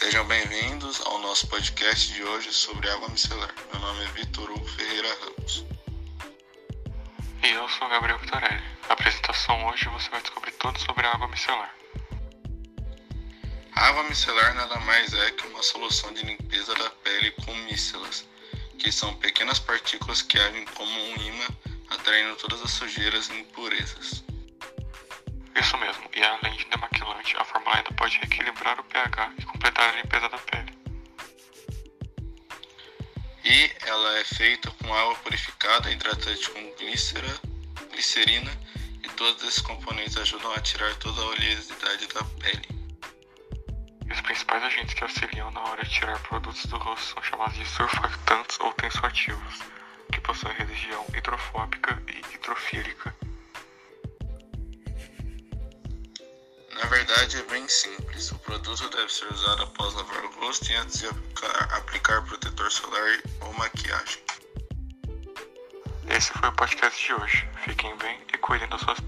Sejam bem-vindos ao nosso podcast de hoje sobre água micelar. Meu nome é Vitor Hugo Ferreira Ramos. E eu sou Gabriel Vitorelli. Na apresentação hoje você vai descobrir tudo sobre a água micelar. A água micelar nada mais é que uma solução de limpeza da pele com mícelas, que são pequenas partículas que agem como um imã, atraindo todas as sujeiras e impurezas. Isso mesmo, e completar a limpeza da pele. E ela é feita com água purificada, hidratante com glícera, glicerina e todos esses componentes ajudam a tirar toda a oleosidade da pele. E os principais agentes que auxiliam na hora de tirar produtos do rosto são chamados de surfactantes ou tensoativos, que possuem região hidrofóbica e hidrofílica. Na verdade é bem simples. O produto deve ser usado após lavar o rosto e antes de aplicar, protetor solar ou maquiagem. Esse foi o podcast de hoje. Fiquem bem e cuidem das suas